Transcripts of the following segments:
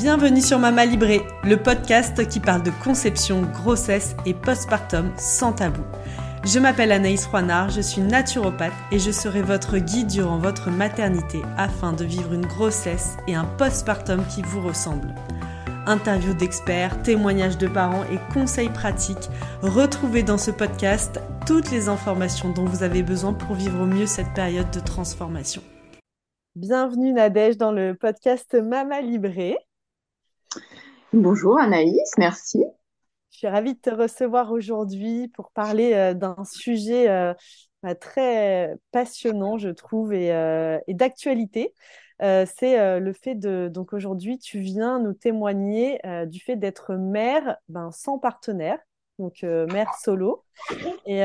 Bienvenue sur Mama Libré, le podcast qui parle de conception, grossesse et postpartum sans tabou. Je m'appelle Anaïs Roinard, je suis naturopathe et je serai votre guide durant votre maternité afin de vivre une grossesse et un postpartum qui vous ressemblent. Interviews d'experts, témoignages de parents et conseils pratiques, retrouvez dans ce podcast toutes les informations dont vous avez besoin pour vivre au mieux cette période de transformation. Bienvenue Nadège dans le podcast Mama Libré. Bonjour Anaïs, merci. Je suis ravie de te recevoir aujourd'hui pour parler euh, d'un sujet euh, bah, très passionnant, je trouve, et, euh, d'actualité. c'est le fait de... Donc aujourd'hui, tu viens nous témoigner du fait d'être mère ben, sans partenaire, donc mère solo, et,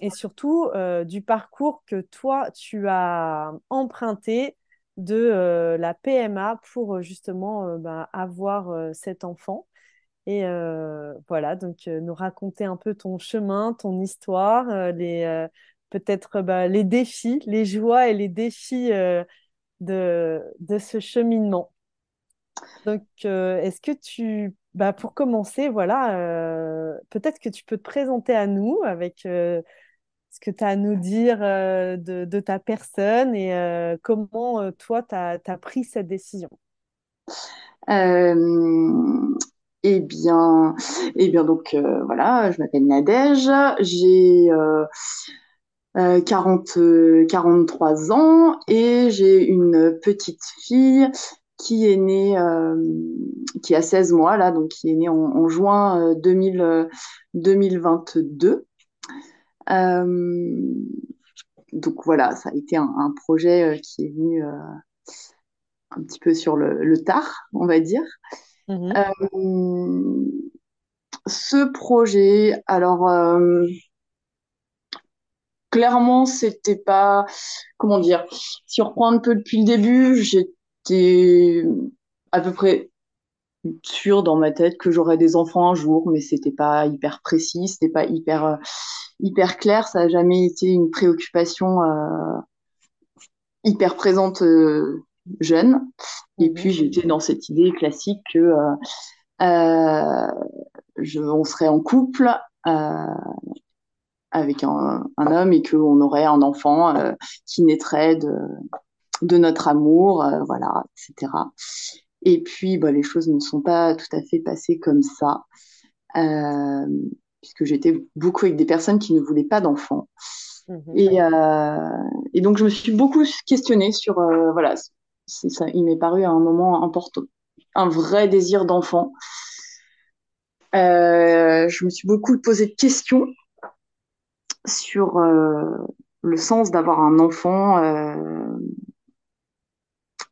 et surtout du parcours que toi, tu as emprunté de euh, la PMA pour euh, justement euh, bah, avoir cet enfant. Et voilà, donc nous raconter un peu ton chemin, ton histoire, les peut-être bah, les défis, les joies et les défis de, de ce cheminement. Donc, est-ce que tu, bah, pour commencer, voilà, peut-être que tu peux te présenter à nous avec ce que tu as à nous dire euh, de, ta personne et euh, comment euh, toi, tu as, pris cette décision? Eh bien, eh bien, donc voilà, je m'appelle Nadège, j'ai 40, 43 ans et j'ai une petite fille qui est née, qui a 16 mois là, donc qui est née en, juin 2022. Euh, donc voilà, ça a été un, projet euh, qui est venu euh, un petit peu sur le, tard, on va dire. Mhm. ce projet, alors clairement, c'était pas, comment dire, si on reprend un peu depuis le début, j'étais à peu près sûre dans ma tête que j'aurais des enfants un jour, mais c'était pas hyper précis, c'était pas hyper hyper clair. Ça n'a jamais été une préoccupation euh, hyper présente euh, jeune. Et puis j'étais dans cette idée classique que euh, je, on serait en couple avec un, homme et qu'on aurait un enfant qui naîtrait de, de notre amour, voilà, etc. Et puis, bah, les choses ne sont pas tout à fait passées comme ça. Puisque j'étais beaucoup avec des personnes qui ne voulaient pas d'enfants. Mhm. Euh, et, donc, je me suis beaucoup questionnée sur, euh, voilà, ça, il m'est paru à un moment important, un vrai désir d'enfant. Euh, je me suis beaucoup posé de questions sur le sens d'avoir un enfant.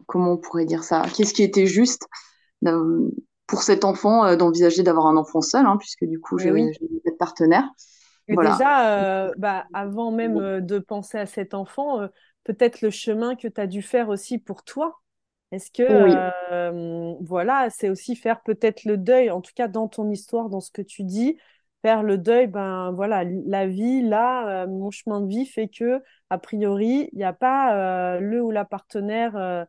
comment on pourrait dire ça Qu'est-ce qui était juste pour cet enfant d'envisager d'avoir un enfant seul, hein, puisque du coup, j'ai oui. Partenaire. déjà, euh, bah, avant même euh, de penser à cet enfant, peut-être le chemin que tu as dû faire aussi pour toi. Est-ce que, voilà, c'est aussi faire peut-être le deuil, en tout cas dans ton histoire, dans ce que tu dis, faire le deuil, ben voilà, la vie, là, mon chemin de vie fait que, a priori, il n'y a pas le ou la partenaire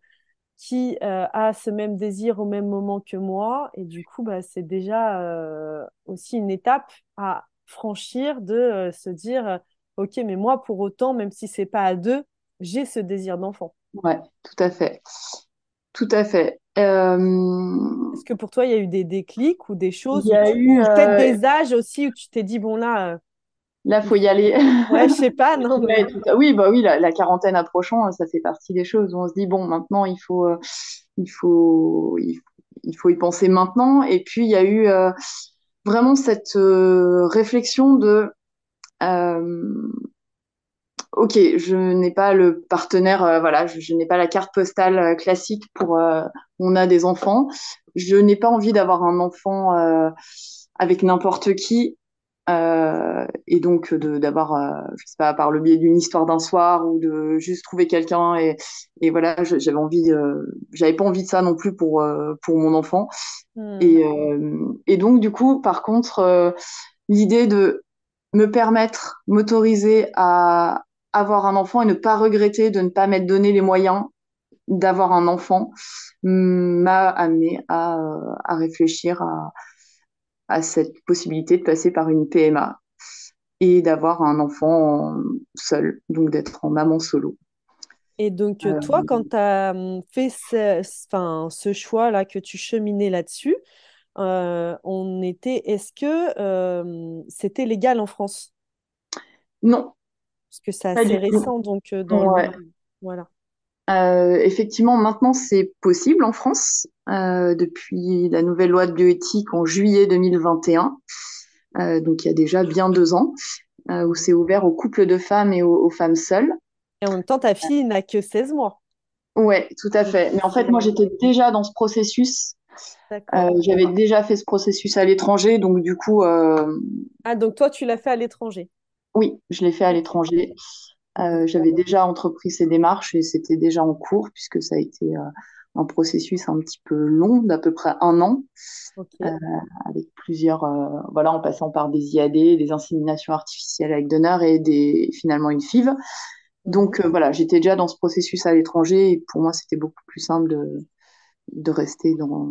qui euh, a ce même désir au même moment que moi. Et du coup, bah, c'est déjà euh, aussi une étape à franchir de euh, se dire, OK, mais moi, pour autant, même si c'est pas à deux, j'ai ce désir d'enfant. Ouais, tout à fait. Tout à fait. Est-ce que pour toi, il y a eu des déclics ou des choses Il y a eu peut-être des âges aussi où tu t'es dit, bon là, Là, faut y aller. Ouais, je sais pas, non. oui, bah oui, la, quarantaine approchant, ça fait partie des choses où on se dit bon, maintenant il faut, euh, il faut, il, faut y penser maintenant. Et puis il y a eu euh, vraiment cette euh, réflexion de ok, je n'ai pas le partenaire, voilà, je, je n'ai pas la carte postale classique pour on a des enfants. Je n'ai pas envie d'avoir un enfant avec n'importe qui euh, et donc d'avoir, euh, je sais pas, par le biais d'une histoire d'un soir ou de juste trouver quelqu'un et, et voilà, j'avais envie, euh, j'avais pas envie de ça non plus pour euh, pour mon enfant. Hmm. Et, et donc du coup, par contre, l'idée de me permettre, m'autoriser à avoir un enfant et ne pas regretter de ne pas m'être donné les moyens d'avoir un enfant m'a amené à, à réfléchir à, à cette possibilité de passer par une PMA et d'avoir un enfant seul, donc d'être en maman solo. Et donc, euh, toi, quand tu as hum, fait ce, enfin, ce choix-là, que tu cheminais là-dessus, euh, on était, est-ce que euh, c'était légal en France? Non, Parce que c'est assez récent, donc dans Ouais. le... Voilà. Effectivement, maintenant, c'est possible en France depuis la nouvelle loi de bioéthique en juillet 2021, euh, donc il y a déjà bien deux ans, euh, où c'est ouvert aux couples de femmes et aux, aux femmes seules. Et en même temps, ta fille n'a que 16 mois. Ouais, tout à fait. Mais en fait, moi, j'étais déjà dans ce processus. Euh, j'avais déjà fait ce processus à l'étranger, donc du coup, euh, Ah, donc toi, tu l'as fait à l'étranger. oui, je l'ai fait à l'étranger. Euh, j'avais déjà entrepris ces démarches et c'était déjà en cours puisque ça a été euh, un processus un petit peu long, d'à peu près un an, euh, avec plusieurs, euh, voilà, en passant par des IAD, des inséminations artificielles avec donneur et des, finalement une FIV. Donc euh, voilà, j'étais déjà dans ce processus à l'étranger et pour moi c'était beaucoup plus simple de, de rester dans,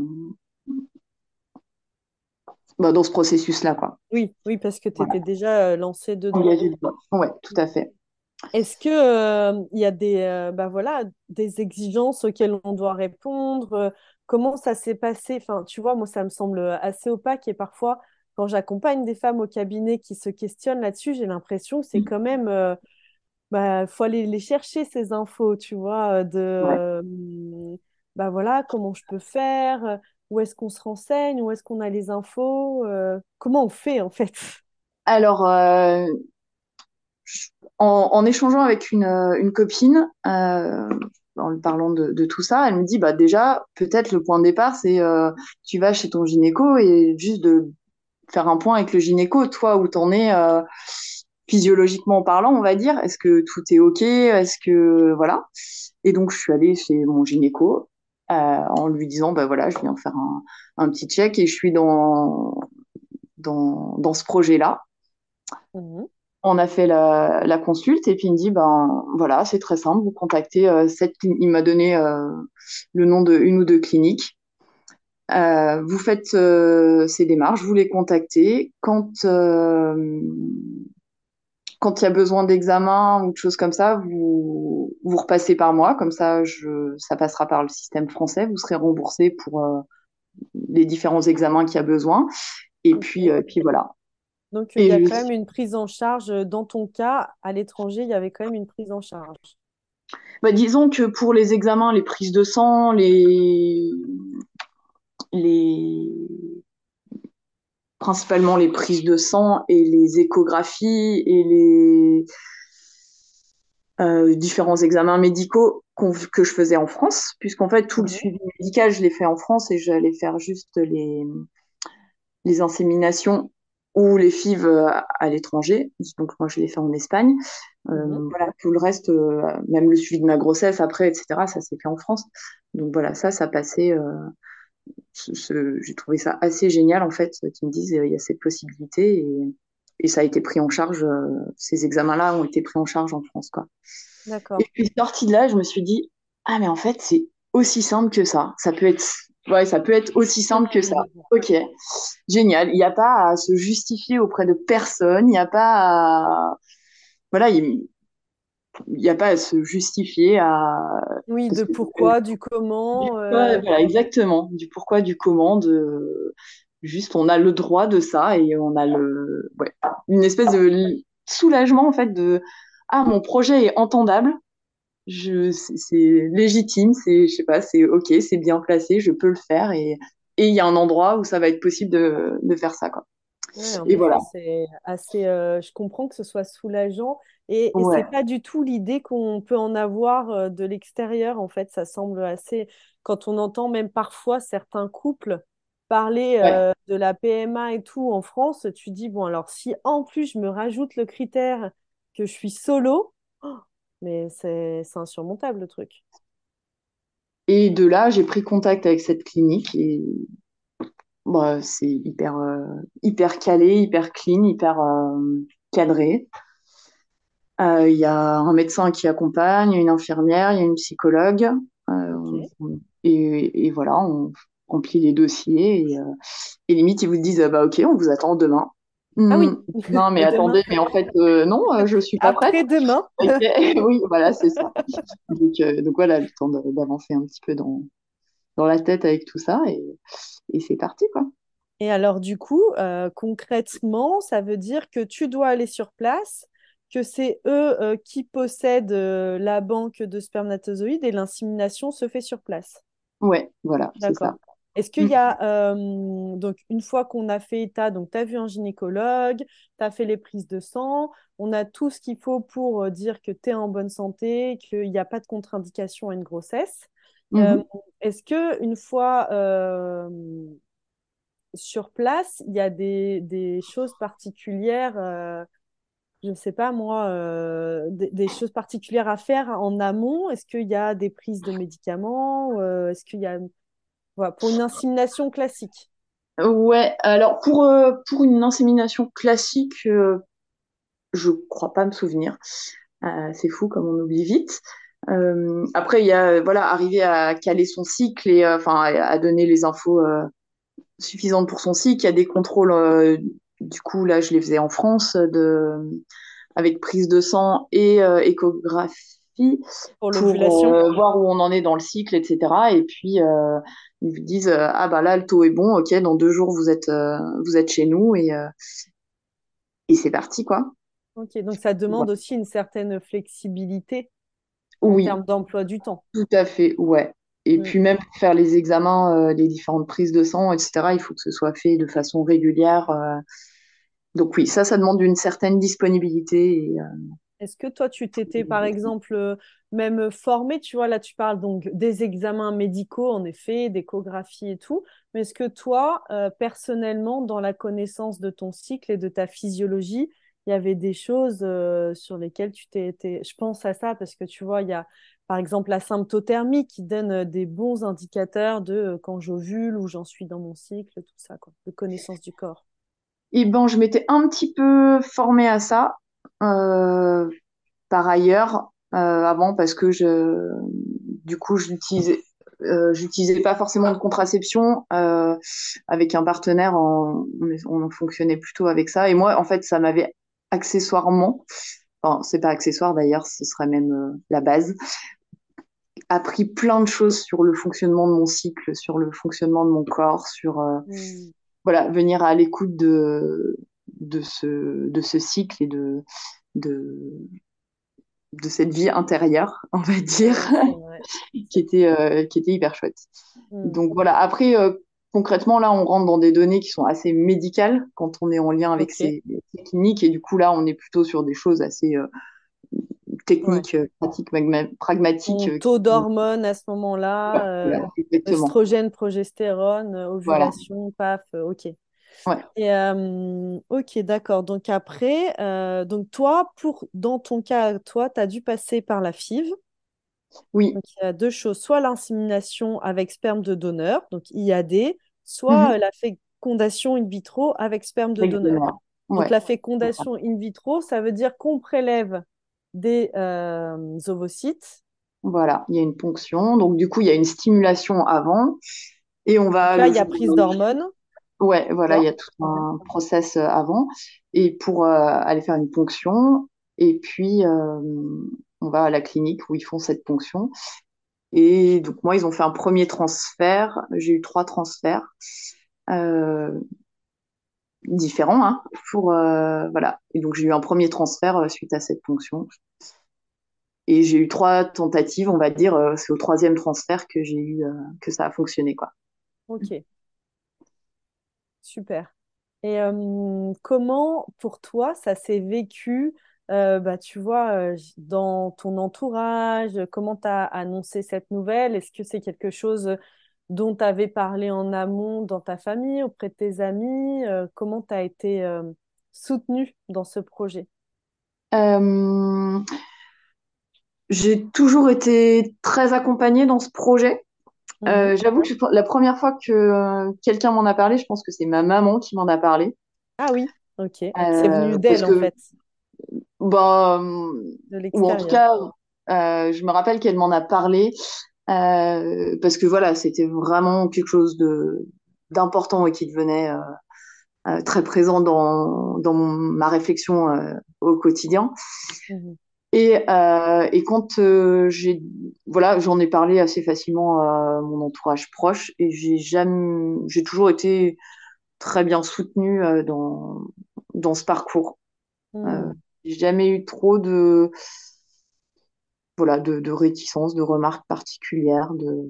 bah, dans ce processus-là, quoi. Oui, oui, parce que tu Voilà, étais déjà lancée dedans. engagé dedans. Ouais, tout à fait. Est-ce que euh, il y a des, euh, bah voilà, des exigences auxquelles on doit répondre? euh, comment ça s'est passé? Enfin, tu vois, moi, ça me semble assez opaque et parfois, quand j'accompagne des femmes au cabinet qui se questionnent là-dessus, j'ai l'impression que c'est quand même, euh, bah, faut aller les chercher ces infos, tu vois, de, Ouais. euh, bah voilà, comment je peux faire? Où est-ce qu'on se renseigne? Où est-ce qu'on a les infos? comment on fait en fait? Alors, en, échangeant avec une, euh, copine, euh, en lui parlant de, tout ça, elle me dit, bah déjà, peut-être le point de départ, c'est euh, tu vas chez ton gynéco et juste de faire un point avec le gynéco, toi, où t'en es physiologiquement parlant, on va dire. Est-ce que tout est OK? Est-ce que... Voilà. Et donc, je suis allée chez mon gynéco en lui disant, bah voilà, je viens faire un, petit check et je suis dans, dans, dans ce projet-là. Mhm, On a fait la, la consulte et puis il me dit ben voilà c'est très simple vous contactez euh, cette il m'a donné euh, le nom de une ou deux cliniques. Euh, vous faites ces démarches vous les contactez. Quand quand il y a besoin d'examen ou de choses comme ça vous vous repassez par moi. Comme ça je ça passera par le système français. Vous serez remboursé pour les différents examens qu'il y a besoin. Et puis euh, puis voilà Donc, il y a quand même une prise en charge. euh, Dans ton cas, à l'étranger, il y avait quand même une prise en charge. Bah, disons que pour les examens, les prises de sang, les, les, principalement les prises de sang et les échographies et les euh, différents examens médicaux que je faisais en France, puisqu'en fait tout le suivi médical, je l'ai fait en France et j'allais faire juste les, les inséminations ou les FIV à, à l'étranger. Donc moi, je l'ai fait en Espagne. mhm. Euh, voilà, tout le reste, euh, même le suivi de ma grossesse après, etc., ça s'est fait en France. Donc voilà, ça, ça passait. euh, j'ai trouvé ça assez génial, en fait, qu'ils me disent euh, il y a cette possibilité et, et ça a été pris en charge. euh, ces examens-là ont été pris en charge en France, quoi. Et D'accord. puis sortie de là, je me suis dit ah mais en fait c'est aussi simple que ça. Ça peut être ouais, ça peut être aussi simple que ça. Ok, génial. Il n'y a pas à se justifier auprès de personne. Il n'y a pas à voilà, il n'y a pas à se justifier à Oui, de pourquoi, du du comment. euh, voilà, exactement, du pourquoi, du comment, de juste on a le droit de ça et on a le ouais, une espèce de soulagement en fait de ah mon projet est entendable je, c'est c'est légitime, c'est, je sais pas, c'est ok, c'est bien placé, je peux le faire et et il y a un endroit où ça va être possible de, de faire ça, quoi. Ouais, Et voilà. c'est assez. euh, je comprends que ce soit soulageant et, et c'est Ouais, pas du tout l'idée qu'on peut en avoir euh, de l'extérieur. En fait, ça semble assez. Quand on entend même parfois certains couples parler ouais. euh, de la PMA et tout en France, tu dis, bon, alors si en plus je me rajoute le critère que je suis solo, oh, mais c'est insurmontable le truc. Et de là, j'ai pris contact avec cette clinique et bah, c'est hyper, euh, hyper calé, hyper clean, hyper euh, cadré. Euh, Il y a un médecin qui accompagne, une infirmière, il y a une psychologue. Euh, et, et, voilà, on remplit les dossiers et, et limite ils vous disent bah ok, on vous attend demain. Ah oui. Hmm. Non, mais attendez, mais en fait, non, je suis pas prête. Après demain. oui, voilà, c'est ça. Donc, donc, voilà, le temps d'avancer un petit peu dans, dans la tête avec tout ça et, et c'est parti, quoi. Et alors, du coup, concrètement, ça veut dire que tu dois aller sur place, que c'est eux euh, qui possèdent euh, la banque de spermatozoïdes et l'insémination se fait sur place. Ouais, voilà, c'est ça. Est-ce qu'il y a, euh, donc une fois qu'on a fait état, donc tu as vu un gynécologue, tu as fait les prises de sang, on a tout ce qu'il faut pour dire que tu es en bonne santé, qu'il n'y a pas de contre-indication à une grossesse. Mhm. Est-ce que une fois sur place, il y a des, des choses particulières je ne sais pas moi, euh, des, choses particulières à faire en amont? Est-ce qu'il y a des prises de médicaments euh, Est-ce qu'il y a voilà, pour une insémination classique Ouais, alors pour, euh, pour une insémination classique, je crois pas me souvenir. c'est fou comme on oublie vite. après, il y a voilà, arriver à caler son cycle et enfin à donner les infos suffisantes pour son cycle. Il y a des contrôles du coup, là, je les faisais en France de, avec prise de sang et euh, échographie pour, euh, voir où on en est dans le cycle, etc. Et puis, euh, ils vous disent Ah, bah là, le taux est bon, ok, dans deux jours, vous êtes, vous êtes chez nous et, et c'est parti, quoi. Ok, donc ça demande aussi une certaine flexibilité en termes d'emploi du temps. Tout à fait, ouais. Et mm. puis même faire les examens, les différentes prises de sang, etc., il faut que ce soit fait de façon régulière. Donc oui, ça, ça demande une certaine disponibilité. Euh, Est-ce que toi, tu t'étais, par exemple, euh, même formé, tu vois, là, tu parles donc des examens médicaux, en effet, d'échographie et tout, mais est-ce que toi, euh, personnellement, dans la connaissance de ton cycle et de ta physiologie, il y avait des choses sur lesquelles tu t'es été... Je pense à ça parce que, tu vois, il y a, par exemple, la symptothermie qui donne des bons indicateurs de quand j'ovule ou j'en suis dans mon cycle, tout ça, quoi, de connaissance du corps. Et ben, je m'étais un petit peu formée à ça euh, par ailleurs euh, avant parce que je, du coup, j'utilisais, euh, j'utilisais pas forcément de contraception avec un partenaire. on, on, fonctionnait plutôt avec ça. Et moi, en fait, ça m'avait accessoirement, enfin, c'est pas accessoire d'ailleurs, ce serait même la base, appris plein de choses sur le fonctionnement de mon cycle, sur le fonctionnement de mon corps, sur mmh voilà, venir à l'écoute de, de, ce, de ce cycle et de, de, de cette vie intérieure, on va dire, qui, était, euh, qui était hyper chouette. Mm. Donc voilà, après, euh, concrètement, là, on rentre dans des données qui sont assez médicales quand on est en lien avec ces, cliniques, et du coup, là, on est plutôt sur des choses assez euh, techniques, pratiques, pragmatiques. taux d'hormones à ce moment-là, estrogène, progestérone, ovulation, paf, ok. Et ok, d'accord. Donc après, donc toi, pour dans ton cas, toi, tu as dû passer par la FIV. Oui. Donc il y a deux choses, soit l'insémination avec sperme de donneur, donc IAD, soit mhm. la fécondation in vitro avec sperme de donneur. Donc la fécondation in vitro, ça veut dire qu'on prélève des ovocytes. Voilà, il y a une ponction, donc du coup il y a une stimulation avant, et on va. là, il y a prise d'hormones. Ouais, voilà, il y a tout un process euh, avant. Et pour euh, aller faire une ponction, et puis euh, on va à la clinique où ils font cette ponction. Et donc moi, ils ont fait un premier transfert. J'ai eu trois transferts différents, hein, pour voilà. Et donc j'ai eu un premier transfert suite à cette ponction. Et j'ai eu trois tentatives, on va dire. c'est au troisième transfert que j'ai eu que ça a fonctionné, quoi. Ok. Super. Et comment, pour toi, ça s'est vécu, bah, tu vois, dans ton entourage Comment tu as annoncé cette nouvelle? Est-ce que c'est quelque chose dont tu avais parlé en amont dans ta famille, auprès de tes amis? Comment tu as été soutenu dans ce projet? J'ai toujours été très accompagnée dans ce projet. Euh, mhm. J'avoue que la première fois que euh, quelqu'un m'en a parlé, je pense que c'est ma maman qui m'en a parlé. Ah oui, ok. c'est venu euh, d'elle en fait. Bah, ou en tout cas, je me rappelle qu'elle m'en a parlé parce que voilà, c'était vraiment quelque chose de d'important et qui devenait très présent dans, dans mon- ma réflexion au quotidien. Mhm. Et, euh, et quand euh, j'ai, voilà, j'en ai parlé assez facilement à mon entourage proche et j'ai jamais, j'ai toujours été très bien soutenue euh, dans, dans ce parcours. Mhm. j'ai jamais eu trop de, voilà, de, de réticence, de remarques particulières de,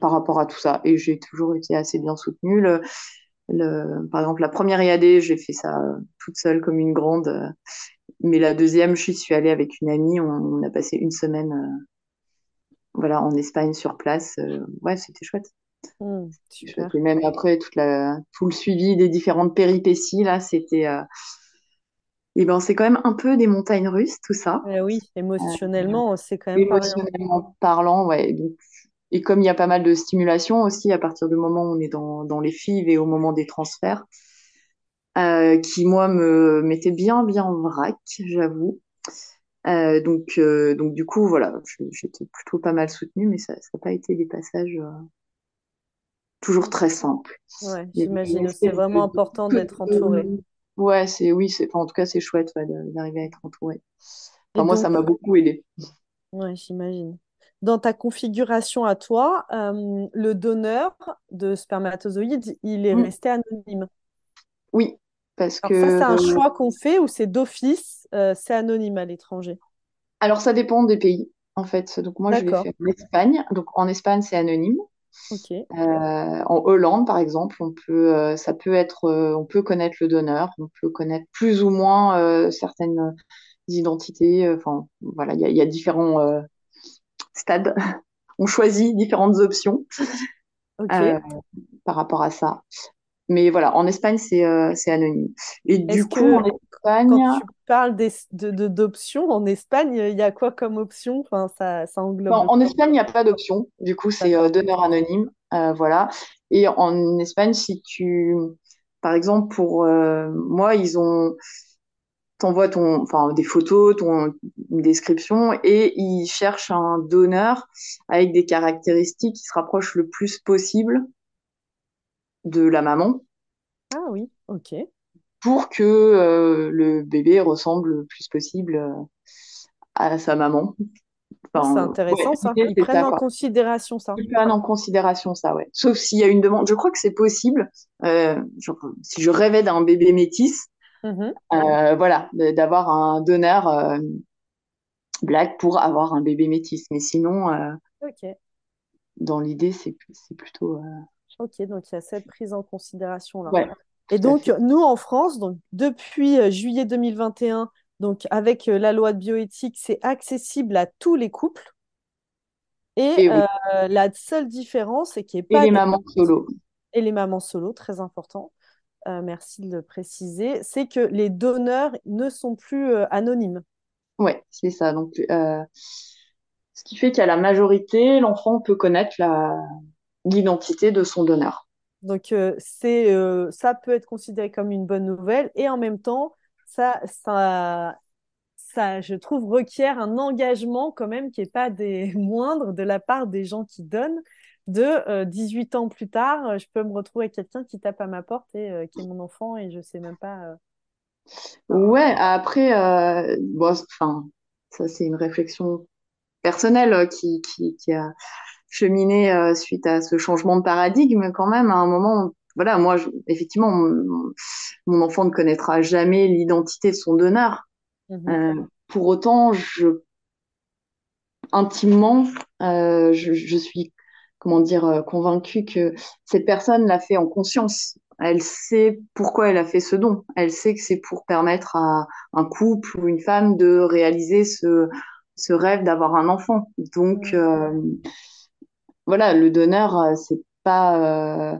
par rapport à tout ça. Et j'ai toujours été assez bien soutenue. Le, le, par exemple, la première IAD, j'ai fait ça euh, toute seule comme une grande. euh, Mais la deuxième, je suis allée avec une amie. On, on a passé une semaine, euh, voilà, en Espagne sur place. Euh, ouais, c'était chouette. C'était chouette. Et même après, toute la, tout le suivi des différentes péripéties, là, c'était. Euh, et ben, c'est quand même un peu des montagnes russes, tout ça. Eh oui, émotionnellement, c'est quand même. Émotionnellement parlant, ouais. Donc, et comme il y a pas mal de stimulation aussi à partir du moment où on est dans, dans les FIV et au moment des transferts, euh, qui moi me mettait bien bien en vrac, j'avoue. Euh, donc euh, donc du coup voilà, j'étais plutôt pas mal soutenue, mais ça n'a pas été des passages toujours très simples. Ouais, j'imagine. C'est de, vraiment important d'être entouré. ouais c'est oui c'est enfin, en tout cas c'est chouette ouais, d'arriver à être entourée. Et Enfin moi ça m'a beaucoup aidé. ouais, j'imagine. Dans ta configuration à toi, euh, le donneur de spermatozoïdes, il est Mm. resté anonyme. Oui parce Alors ça, c'est que un choix qu'on fait ou c'est d'office, euh, c'est anonyme à l'étranger? alors ça dépend des pays en fait. Donc moi je l'ai fait en Espagne. Donc en Espagne c'est anonyme. Euh, en Hollande, par exemple, on peut, euh, ça peut être, euh, on peut connaître le donneur, on peut connaître plus ou moins euh, certaines identités. euh, Enfin, voilà, il y a, il y a différents stades. On choisit différentes options euh, par rapport à ça. Mais voilà, en Espagne, c'est euh, anonyme. Et du coup, en que quand Espagne, tu parles des- de, de- d'options en Espagne, il y a quoi comme option? Enfin, ça, ça englobe en? Espagne, il n'y a pas d'option. Du coup, c'est euh, donneur anonyme. euh, voilà. Et en Espagne, si tu, par exemple, pour moi, ils ont t'envoies ton, enfin, des photos, ton, une description, et ils cherchent un donneur avec des caractéristiques qui se rapprochent le plus possible de la maman Ah oui, ok. pour que euh, le bébé ressemble le plus possible euh, à sa maman. C'est Enfin, ouais, intéressant ça. Ils prennent ça, en quoi. considération ça. Ils prennent en considération ça, ouais. Sauf s'il y a une demande. Je crois que c'est possible. Euh, genre, si je rêvais d'un bébé métis, Mhm. euh, voilà, d'avoir un donneur euh, black pour avoir un bébé métis. Mais sinon, euh, dans l'idée, c'est c'est plutôt. euh, Ok, donc il y a cette prise en considération-là. Ouais, Et donc, nous, en France, donc, depuis juillet 2021, donc, avec la loi de bioéthique, c'est accessible à tous les couples. Et Et oui. la seule différence, c'est qu'il n'y ait Et pas les des... mamans solo. Et les mamans solo, très important, euh, merci de le préciser, c'est que les donneurs ne sont plus euh, anonymes. Ouais, c'est ça. Donc, euh, ce qui fait qu'à la majorité, l'enfant peut connaître l'identité de son donneur. Donc, c'est, ça peut être considéré comme une bonne nouvelle. Et en même temps, ça, ça, ça, je trouve, requiert un engagement quand même qui n'est pas des moindres de la part des gens qui donnent. De euh, 18 ans plus tard, euh, je peux me retrouver avec quelqu'un qui tape à ma porte et euh, qui est mon enfant et je ne sais même pas. euh, Ouais, après, euh, bon, enfin, ça c'est une réflexion personnelle euh, qui, qui, qui a cheminé euh, suite à ce changement de paradigme quand même. À un moment, voilà, moi, je- effectivement, mon, mon enfant ne connaîtra jamais l'identité de son donneur. Euh, pour autant, je intimement, euh, je, je suis, comment dire, euh, convaincue que cette personne l'a fait en conscience. Elle sait pourquoi elle a fait ce don. Elle sait que c'est pour permettre à un couple ou une femme de réaliser ce, ce rêve d'avoir un enfant. Donc, mhm. euh, voilà, le donneur, euh, c'est pas, euh,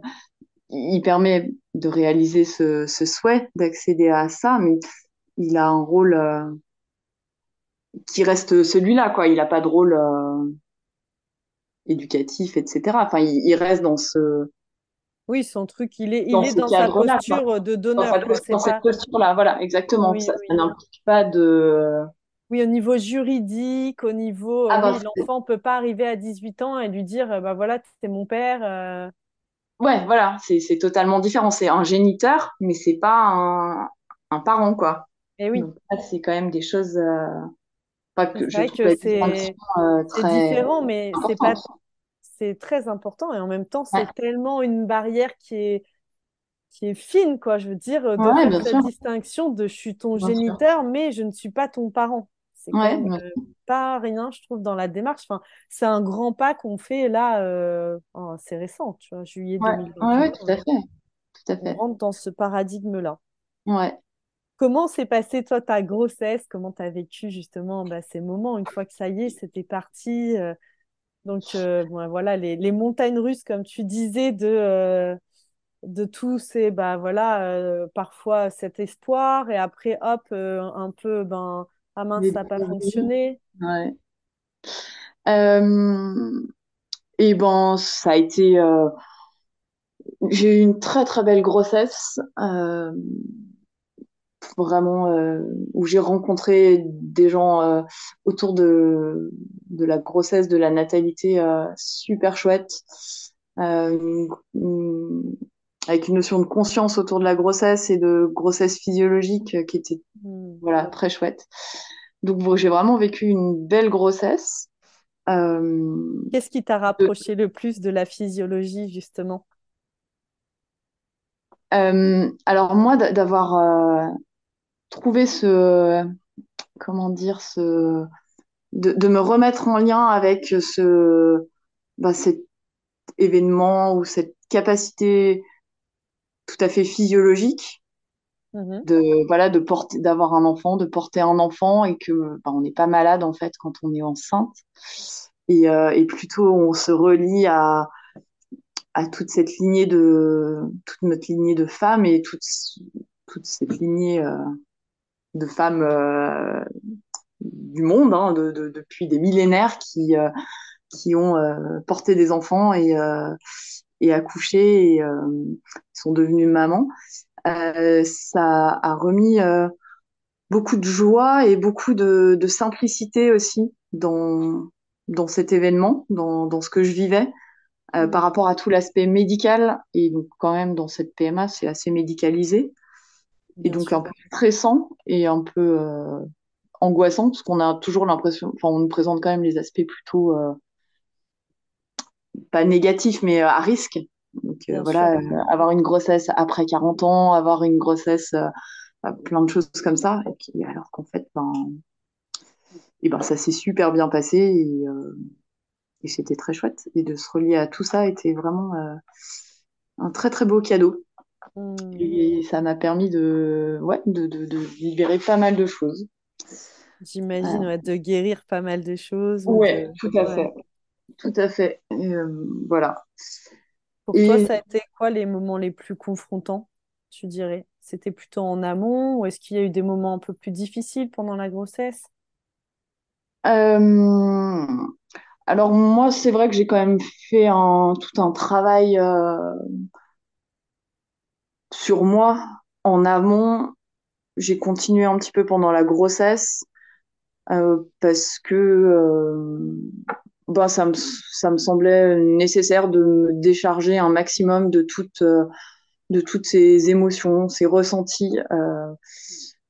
il permet de réaliser ce, ce souhait d'accéder à ça, mais il a un rôle euh, qui reste celui-là, quoi. Il n'a pas de rôle éducatif, etc. Enfin, il, il reste dans ce, Oui, son truc, il est, il dans est ce dans sa posture de Dans, donneur, sa, dans cette posture-là, voilà, exactement. Oui, Ça, oui. ça n'implique pas de, Oui, au niveau juridique, au niveau, Ah euh, oui, c'est- l'enfant peut pas arriver à 18 ans et lui dire, euh, bah voilà, c'est mon père. euh, ouais, voilà, c'est totalement différent. C'est un géniteur, mais c'est pas un, un parent, quoi. Et oui, Donc, ça, c'est quand même des choses, euh, que je vrai que c'est euh, c'est très différent, mais c'est pas. C'est très important et en même temps, Ouais, c'est tellement une barrière qui est qui est fine, quoi. Je veux dire, de ouais, faire sûr, distinction de je suis ton bien sûr. géniteur, mais je ne suis pas ton parent. C'est quand même euh, pas rien, je trouve, dans la démarche. Enfin, c'est un grand pas qu'on fait là, euh, en- c'est récent, tu vois, juillet ouais, ouais, ouais, 2021. tout à fait, tout à On fait. rentre dans ce paradigme-là. Ouais. Comment s'est passée, toi, ta grossesse? Comment tu as vécu justement bah, ces moments, une fois que ça y est, c'était parti? euh, donc, euh, bon, voilà, les, les montagnes russes, comme tu disais, de, euh, de tous ces, bah voilà, euh, parfois cet espoir, et après, hop, euh, un peu, ben, ah mince, ça n'a pas fonctionné. Ouais. Euh, et ben, ça a été. j'ai eu une très très belle grossesse, vraiment euh, où j'ai rencontré des gens euh, autour de de la grossesse, de la natalité, euh, super chouette, une- une- avec une notion de conscience autour de la grossesse et de grossesse physiologique qui était Hmm. voilà très chouette. Donc bon, j'ai vraiment vécu une belle grossesse. Qu'est-ce qui t'a de- rapproché le plus de la physiologie, justement? euh, alors moi, d'a- d'avoir euh, trouvé ce, comment dire, ce, de, de me remettre en lien avec ce, bah, cet événement ou cette capacité tout à fait physiologique Mhm. de, voilà, de porter, d'avoir un enfant, de porter un enfant et que bah, on n'est pas malade en fait quand on est enceinte. Et, euh, et plutôt on se relie à, à toute cette lignée de, toute notre lignée de femmes et toute, toute cette lignée euh, de femmes euh, du monde hein, de, de, depuis des millénaires qui, euh, qui ont euh, porté des enfants et, et accouché et sont devenues mamans. Ça a remis beaucoup de joie et beaucoup de, de simplicité aussi dans, dans cet événement, dans, dans ce que je vivais. Euh, par rapport à tout l'aspect médical, et donc quand même dans cette PMA, c'est assez médicalisé, et donc un peu stressant et un peu euh, angoissant, parce qu'on a toujours l'impression, enfin on nous présente quand même les aspects plutôt euh, pas négatifs, mais euh, à risque. Donc voilà, avoir une grossesse après 40 ans, avoir une grossesse, plein de choses comme ça, et puis alors qu'en fait, ben, et ben ça s'est super bien passé et, et c'était très chouette. Et de se relier à tout ça était vraiment euh, un très très beau cadeau. Hmm. Et ça m'a permis de, ouais, de, de, de libérer pas mal de choses. J'imagine, Euh, ouais, de guérir pas mal de choses ou ouais, tout à fait. Tout à fait. Et, euh, voilà. Pour toi, ça a été quoi les moments les plus confrontants, tu dirais? C'était plutôt en amont ou est-ce qu'il y a eu des moments un peu plus difficiles pendant la grossesse? euh, alors moi, c'est vrai que j'ai quand même fait un, tout un travail euh, sur moi en amont. J'ai continué un petit peu pendant la grossesse euh, parce que euh, bah, ça me, ça me semblait nécessaire de me décharger un maximum de toutes, euh, de toutes ces émotions, ces ressentis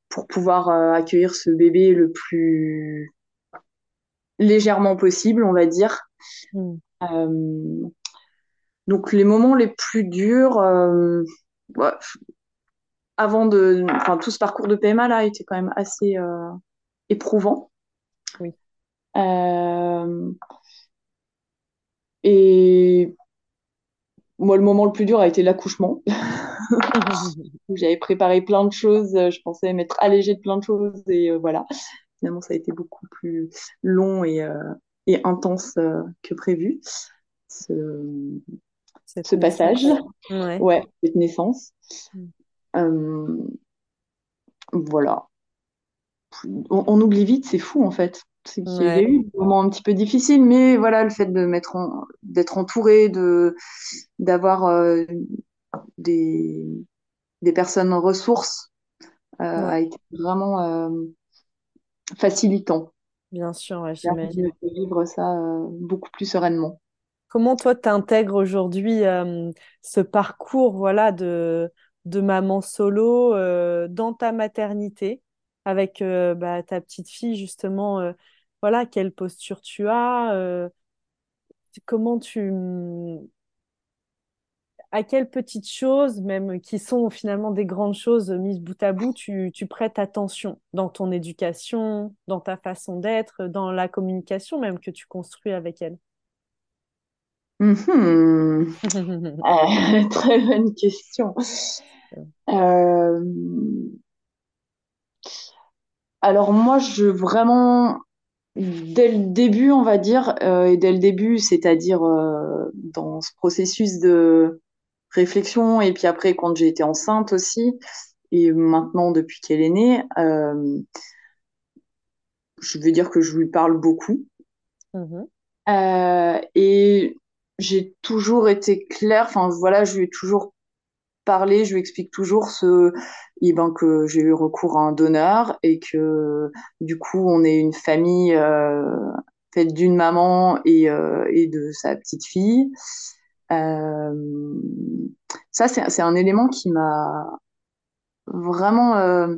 pour pouvoir accueillir ce bébé le plus légèrement possible, on va dire. Euh, donc les moments les plus durs, ouais, avant de, enfin tout ce parcours de PMA là était quand même assez euh, éprouvant. Oui. Euh, et moi, le moment le plus dur a été l'accouchement. J'avais préparé plein de choses, je pensais m'être allégée de plein de choses et euh, voilà. Finalement, ça a été beaucoup plus long et, euh, et intense euh, que prévu, ce, ce passage. Ouais. Ouais, cette naissance. Hmm. Euh, voilà. On, on oublie vite, c'est fou en fait. C'est qu'il y a eu des moments un petit peu difficiles, mais voilà, le fait de mettre en- d'être entouré, de d'avoir euh, des, des personnes ressources euh, Ouais. a été vraiment euh, facilitant. Bien sûr, ouais, j'imagine. de vivre ça euh, beaucoup plus sereinement. Comment toi t'intègres aujourd'hui euh, ce parcours voilà de de maman solo euh, dans ta maternité avec euh, bah, ta petite fille justement voilà quelle posture tu as comment tu à quelles petites choses même qui sont finalement des grandes choses mises bout à bout tu, tu prêtes attention dans ton éducation dans ta façon d'être dans la communication même que tu construis avec elle? Mhm. Euh, très bonne question. Euh, alors moi, je vraiment, dès le début, on va dire, euh, et dès le début, c'est-à-dire dans ce processus de réflexion, et puis après quand j'ai été enceinte aussi, et maintenant depuis qu'elle est née, je veux dire que je lui parle beaucoup. Mhm. Et j'ai toujours été claire, enfin voilà, je lui ai toujours parlé, je lui explique toujours ce, eh ben, que j'ai eu recours à un donneur et que du coup on est une famille euh, faite d'une maman et, euh, et de sa petite fille. Euh, ça c'est un élément qui m'a vraiment euh,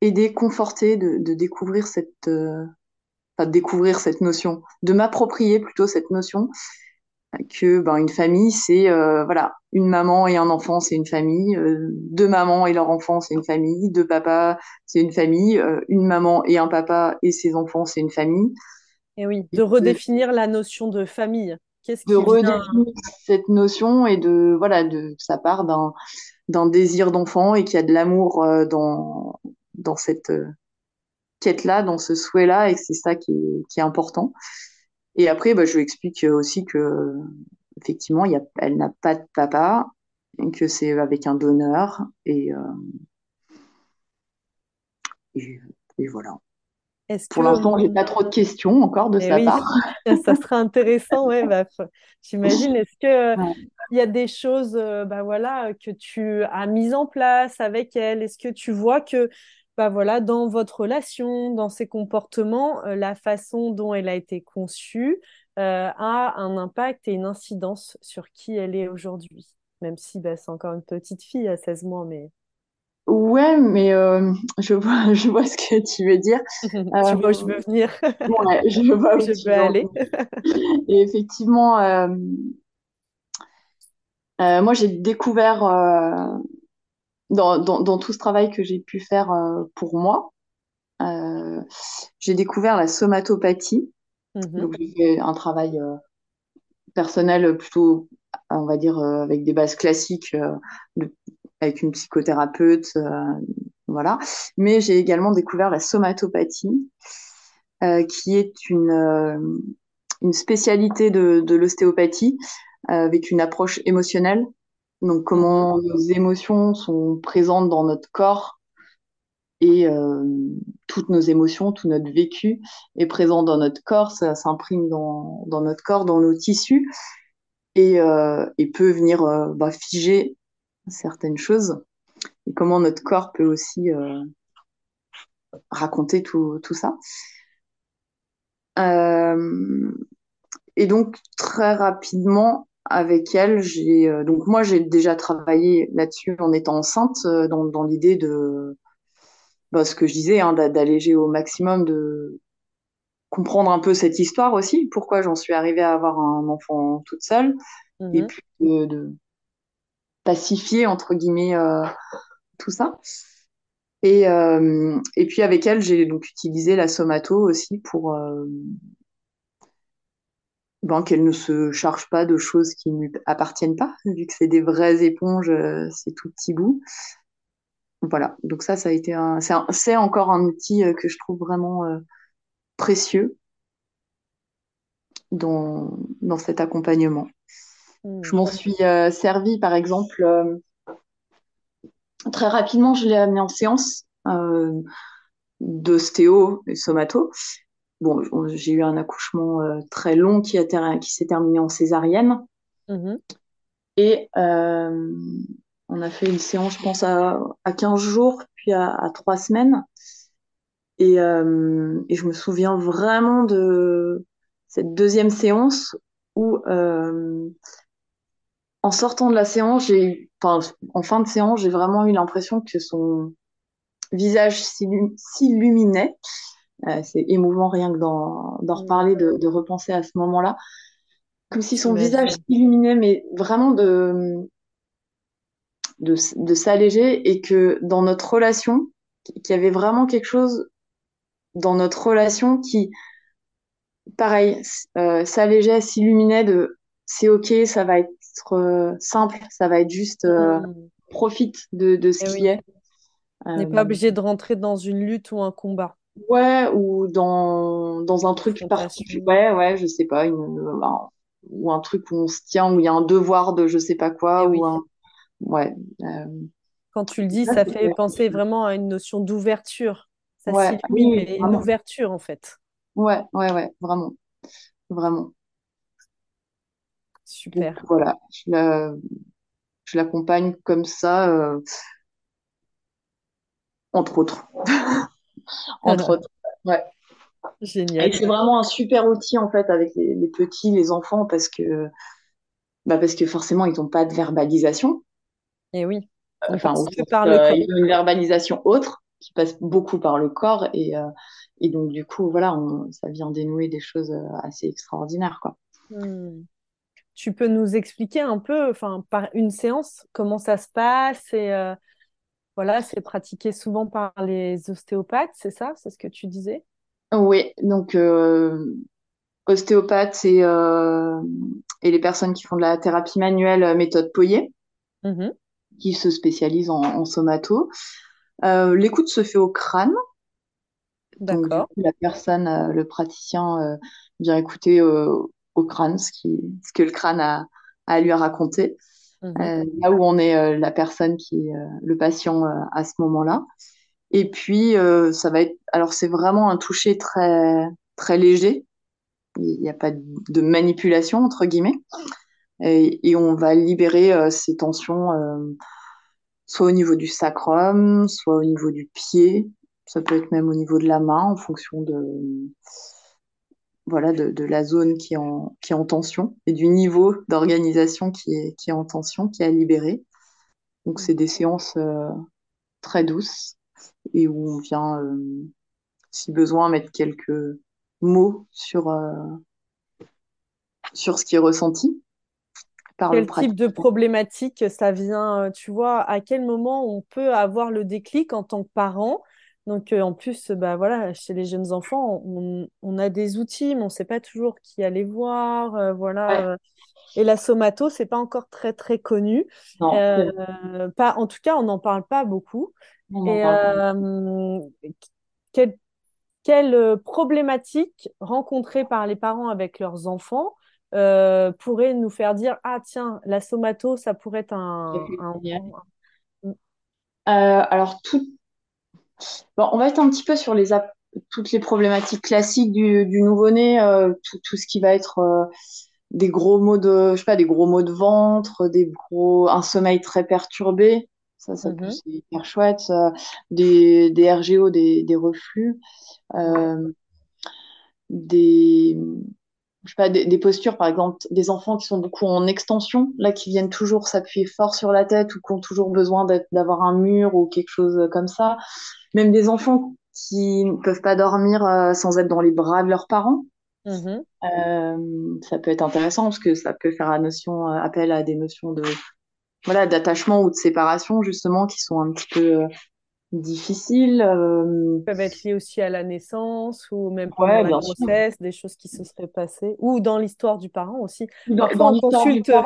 aidé, conforté de, de découvrir cette euh, enfin, découvrir cette notion, de m'approprier plutôt cette notion que ben une famille c'est euh, voilà une maman et un enfant c'est une famille euh, deux mamans et leur enfant c'est une famille deux papas c'est une famille euh, une maman et un papa et ses enfants c'est une famille Et oui, de redéfinir la notion de famille. Qu'est-ce de redéfinir cette notion et de voilà de ça part d'un d'un désir d'enfant et qu'il y a de l'amour dans dans cette quête là dans ce souhait là et que c'est ça qui est, qui est important et après bah, je lui explique aussi que effectivement, il y a, elle n'a pas de papa, que c'est avec un donneur, et, euh, et, et voilà. Est-ce Pour que... l'instant, j'ai pas trop de questions encore de Eh sa oui, part. ça sera intéressant, ouais, bah, j'imagine. Est-ce que Ouais. il y a des choses, euh, bah voilà, que tu as mises en place avec elle? Est-ce que tu vois que, bah voilà, dans votre relation, dans ses comportements, euh, la façon dont elle a été conçue, euh, a un impact et une incidence sur qui elle est aujourd'hui? Même si, bah, c'est encore une petite fille à 16 mois, mais Ouais, mais euh, je vois, je vois ce que tu veux dire. tu Euh, vois où je veux venir, ouais, je vois où où je tu veux aller. Et effectivement, moi, j'ai découvert dans, dans, dans tout ce travail que j'ai pu faire euh, pour moi, euh, j'ai découvert la somatopathie. Mhm, Donc, j'ai fait un travail euh, personnel plutôt, on va dire, euh, avec des bases classiques, euh, de- avec une psychothérapeute, euh, voilà. Mais j'ai également découvert la somatopathie, euh, qui est une, euh, une spécialité de, de l'ostéopathie, euh, avec une approche émotionnelle. Donc, comment nos émotions sont présentes dans notre corps et euh, toutes nos émotions, tout notre vécu est présent dans notre corps, ça s'imprime dans, dans notre corps, dans nos tissus et, euh, et peut venir euh, bah, figer certaines choses et comment notre corps peut aussi euh, raconter tout, tout ça. Euh, et donc très rapidement avec elle, j'ai euh, donc moi j'ai déjà travaillé là-dessus en étant enceinte euh, dans, dans l'idée de bah, ce que je disais hein, d'alléger au maximum de comprendre un peu cette histoire aussi, pourquoi j'en suis arrivée à avoir un enfant toute seule et Mhm. puis de, de pacifier entre guillemets euh, tout ça. Et, euh, et puis avec elle, j'ai donc utilisé la somato aussi pour euh, ben, qu'elle ne se charge pas de choses qui ne lui appartiennent pas, vu que c'est des vraies éponges, euh, c'est tout petit bout. Voilà, donc ça, ça a été un, c'est, encore un outil euh, que je trouve vraiment euh, précieux dans, dans cet accompagnement. Je Mhm. m'en suis euh, servie, par exemple, euh, très rapidement, je l'ai amené en séance euh, d'ostéo et somato. Bon, j'ai eu un accouchement euh, très long qui, a qui s'est terminé en césarienne. Mhm. Et euh, on a fait une séance, je pense, à, à 15 jours, puis à, à 3 semaines. Et, euh, et je me souviens vraiment de cette deuxième séance où, en sortant de la séance, j'ai, enfin, en fin de séance, j'ai vraiment eu l'impression que son visage s'illuminait. Euh, c'est émouvant rien que d'en reparler, de, de, repenser à ce moment-là. Comme si son visage s'illuminait, mais vraiment de, de, de s'alléger et que dans notre relation, qu'il y avait vraiment quelque chose dans notre relation qui, pareil, euh, s'allégeait, s'illuminait de c'est ok, ça va être euh, simple, ça va être juste euh, mm. profite de, de ce eh qui est. On n'est pas obligé de rentrer dans une lutte ou un combat. Ouais, ou dans, dans un truc particulier. Ouais, ouais, je sais pas, une, ou un truc où on se tient, où il y a un devoir de je sais pas quoi, eh ou un. Ouais. Quand tu le dis, ça, fait penser vraiment à une notion d'ouverture. Ça ouais, oui, une ouverture en fait. Ouais, ouais, ouais, vraiment. Vraiment. Super. voilà, je l'accompagne comme ça, euh, entre autres. entre autres. Ouais. Génial. c'est vraiment un super outil en fait avec les, petits, les enfants, parce que, bah, parce que forcément, ils n'ont pas de verbalisation. Et oui. Enfin, euh, ils ont une verbalisation autre qui passe beaucoup par le corps et, euh, et donc du coup voilà ça vient dénouer des choses assez extraordinaires quoi. Hmm. Tu peux nous expliquer un peu, enfin, par une séance, comment ça se passe et euh, voilà, c'est pratiqué souvent par les ostéopathes, c'est ça C'est ce que tu disais? Oui, donc euh, ostéopathes et, euh, et les personnes qui font de la thérapie manuelle méthode Poyer, mmh qui se spécialisent en, somato. L'écoute se fait au crâne. D'accord. La personne, le praticien vient écouter au crâne, ce, qui, ce que le crâne a, à lui raconter. Mhm. Euh, là où on est euh, la personne qui est euh, le patient à ce moment-là. Et puis, ça va être. Alors, c'est vraiment un toucher très, très léger. Il n'y a pas de manipulation, entre guillemets. Et, et on va libérer ces tensions, soit au niveau du sacrum, soit au niveau du pied. Ça peut être même au niveau de la main, en fonction de, voilà, de, la zone qui est, en, qui est en tension et du niveau d'organisation qui est, qui est en tension, qui est à libérer. Donc, c'est des séances euh, très douces et où on vient, euh, si besoin, mettre quelques mots sur, euh, sur ce qui est ressenti. Par quel type de problématique ça vient, tu vois, à quel moment on peut avoir le déclic en tant que parent donc, euh, en plus, bah, voilà, chez les jeunes enfants, on, a des outils, mais on ne sait pas toujours qui aller voir. Euh, voilà. Euh. Et la somato, c'est pas encore très, très connu. pas, en tout cas, on n'en parle pas beaucoup. Et quelle, quelle problématique rencontrée par les parents avec leurs enfants pourrait nous faire dire ah tiens la somato ça pourrait être un, alors tout, Bon, on va être un petit peu sur les toutes les problématiques classiques du, nouveau-né, euh, tout, ce qui va être euh, des gros maux de, je sais pas, des gros maux de ventre, des gros, un sommeil très perturbé, ça, ça peut c'est hyper chouette, des, des RGO, des, des reflux, euh, des, je sais pas, des, des, postures, par exemple, des enfants qui sont beaucoup en extension, là, qui viennent toujours s'appuyer fort sur la tête ou qui ont toujours besoin d'avoir un mur ou quelque chose comme ça même des enfants qui ne peuvent pas dormir euh, sans être dans les bras de leurs parents. Mm-hmm. Euh, ça peut être intéressant parce que ça peut faire la notion, euh, appel à des notions de voilà d'attachement ou de séparation justement qui sont un petit peu difficiles. Ils peuvent être liés aussi à la naissance ou même pendant la grossesse, des choses qui se seraient passées ou dans l'histoire du parent aussi. Dans, Parfois, on consulte. Hein.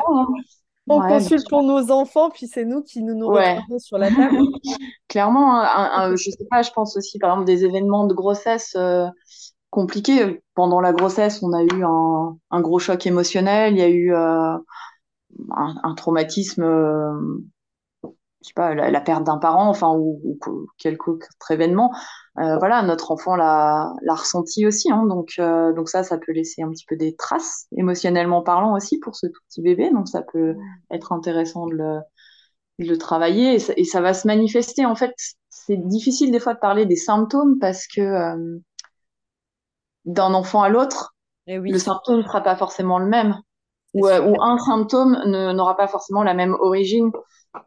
On consulte pour nos enfants, puis c'est nous qui nous nous retrouvons sur la table. Clairement, hein, je sais pas, je pense aussi par exemple des événements de grossesse euh, compliqués. Pendant la grossesse, on a eu un, gros choc émotionnel, il y a eu euh, un, traumatisme euh, je sais pas, la, perte d'un parent, enfin, ou, ou, quelque autre événement, euh, voilà, notre enfant l'a, l'a ressenti aussi, hein, donc, euh, donc ça, ça peut laisser un petit peu des traces, émotionnellement parlant aussi, pour ce tout petit bébé, donc ça peut être intéressant de le, de le travailler, et ça, va se manifester, en fait, c'est difficile des fois de parler des symptômes parce que euh, d'un enfant à l'autre, Et oui, le symptôme ne sera pas forcément le même. Ou, un symptôme ne- n'aura pas forcément la même origine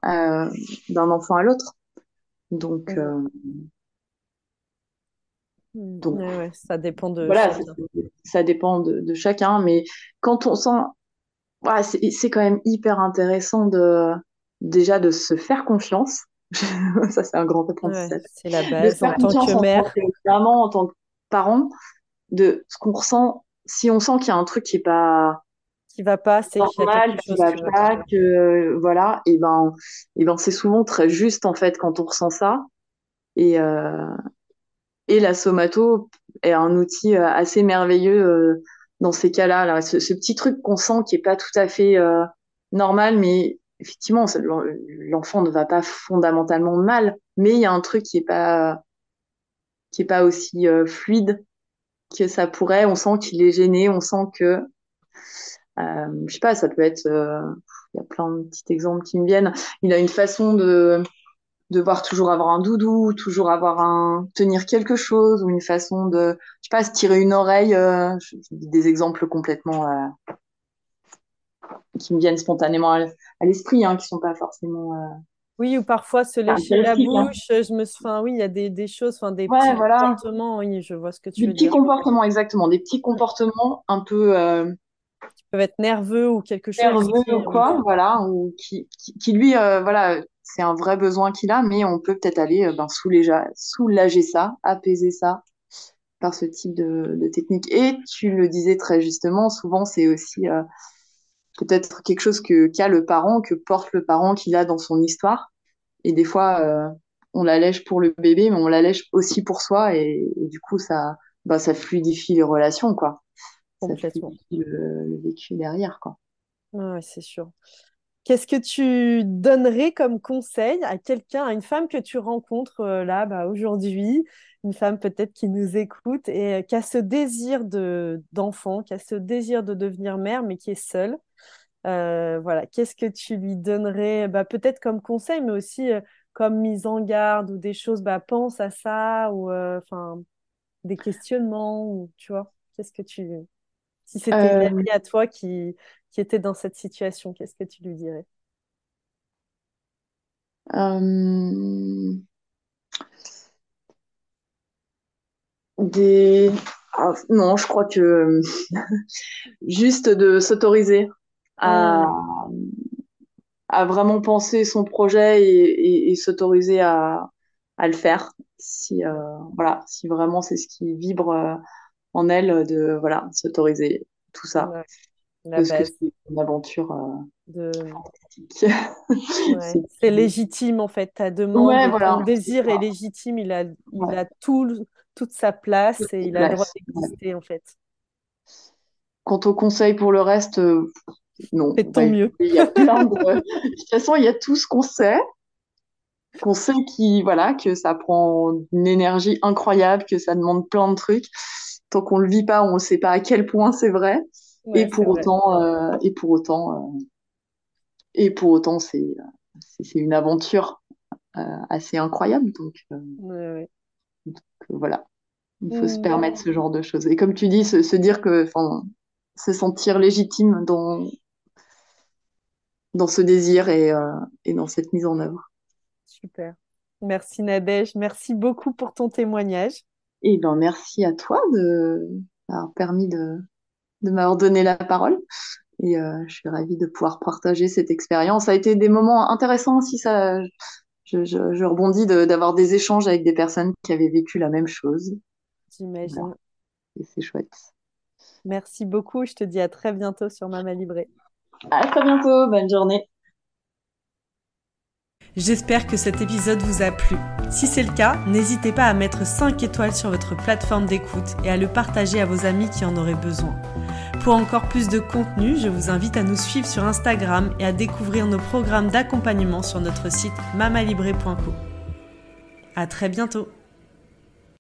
euh, d'un enfant à l'autre. Donc, euh, Mm. donc Ouais, ouais, ça dépend de voilà, ça dépend de, de chacun. Mais quand on sent, voilà, c'est quand même hyper intéressant de déjà de se faire confiance. Ça, c'est un grand Ouais, apprentissage. c'est la base. En tant que confiance en tant mère, en tant que parent, de ce qu'on ressent. Si on sent qu'il y a un truc qui est pas qui va pas, c'est qu'il y a normal, quelque qui chose va qui va pas. que voilà, et ben, et ben c'est souvent très juste en fait quand on ressent ça. Et, euh, et la somato est un outil euh, assez merveilleux euh, dans ces cas-là. Là. Ce, ce petit truc qu'on sent qui est pas tout à fait euh, normal, mais effectivement, l'enfant ne va pas fondamentalement mal, mais il y a un truc qui est pas qui est pas aussi euh, fluide que ça pourrait. On sent qu'il est gêné, on sent que euh, je sais pas, ça peut être, euh, il y a plein de petits exemples qui me viennent. Il a une façon de devoir toujours avoir un doudou, toujours avoir un tenir quelque chose ou une façon de, je sais pas, se tirer une oreille. Euh, je, je dis des exemples complètement euh, qui me viennent spontanément à, l'esprit, hein, qui sont pas forcément Oui, ou parfois se lécher la. Hein. bouche. Je me, suis- enfin, oui, il y a des, des choses, enfin, des Ouais, petits voilà, comportements. Oui, je vois ce que tu des veux petits dire. comportements exactement, des petits comportements un peu euh, Ils peuvent être nerveux ou quelque chose nerveux qui, ou quoi, voilà, ou qui, qui, qui lui, euh, voilà, c'est un vrai besoin qu'il a, mais on peut peut-être aller euh, ben, soulager, soulager ça, apaiser ça par ce type de, de technique. Et tu le disais très justement, souvent c'est aussi euh, peut-être quelque chose que qu'a le parent, que porte le parent qu'il a dans son histoire. Et des fois, euh, on l'allège pour le bébé, mais on l'allège aussi pour soi, et, et du coup, ça, bah, ça fluidifie les relations, quoi. Complètement. le, le vécu derrière, quoi. Ouais, c'est sûr. Qu'est-ce que tu donnerais comme conseil à quelqu'un, à une femme que tu rencontres euh, là, bah, aujourd'hui, une femme peut-être qui nous écoute et euh, qui a ce désir de d'enfant, qui a ce désir de devenir mère, mais qui est seule. Euh, voilà, qu'est-ce que tu lui donnerais, bah, peut-être comme conseil, mais aussi comme mise en garde ou des choses, bah, pense à ça ou enfin des questionnements ou tu vois, qu'est-ce que tu si c'était une Euh, amie à toi qui qui était dans cette situation, qu'est-ce que tu lui dirais? euh, des... ah, non, je crois que juste de s'autoriser à, à vraiment penser son projet et, et, et s'autoriser à, à le faire. Si, euh, voilà, si vraiment c'est ce qui vibre euh, en elle, de voilà, s'autoriser tout ça. ouais, la Parce que c'est une aventure euh, de fantastique. ouais, C'est- c'est légitime en fait, ta Ouais, demande, ton voilà, c'est désir est légitime, il a il Ouais, a tout toute sa place et c'est il a le droit. Ouais. d'exister en fait. Quant au conseil pour le reste, euh, non. Fais de Bah, ton mieux. il y a plein de... De toute façon, il y a tout ce qu'on sait, qu'on sait qui, voilà, que ça prend une énergie incroyable, que ça demande plein de trucs. Tant qu'on le vit pas, on ne sait pas à quel point c'est vrai. Et Ouais, c'est pour autant, euh, et pour autant, euh, et pour autant, c'est une aventure euh, assez incroyable. Donc, euh, Ouais, voilà, il faut se Hmm, permettre ce genre de choses. Et comme tu dis, se, se dire que, enfin, se sentir légitime dans dans ce désir et, euh, et dans cette mise en œuvre. super. Merci Nadège, merci beaucoup pour ton témoignage. Et ben merci à toi de m'avoir permis de, de m'avoir donné la parole. Et euh, je suis ravie de pouvoir partager cette expérience. Ça a été des moments intéressants aussi. Ça, je, je, je rebondis de- d'avoir des échanges avec des personnes qui avaient vécu la même chose. Voilà, J'imagine. et c'est chouette. Merci beaucoup. Je te dis à très bientôt sur Mama Libré. À très bientôt. Bonne journée. J'espère que cet épisode vous a plu. Si c'est le cas, n'hésitez pas à mettre 5 étoiles sur votre plateforme d'écoute et à le partager à vos amis qui en auraient besoin. Pour encore plus de contenu, je vous invite à nous suivre sur Instagram et à découvrir nos programmes d'accompagnement sur notre site mamalibré.co. À très bientôt!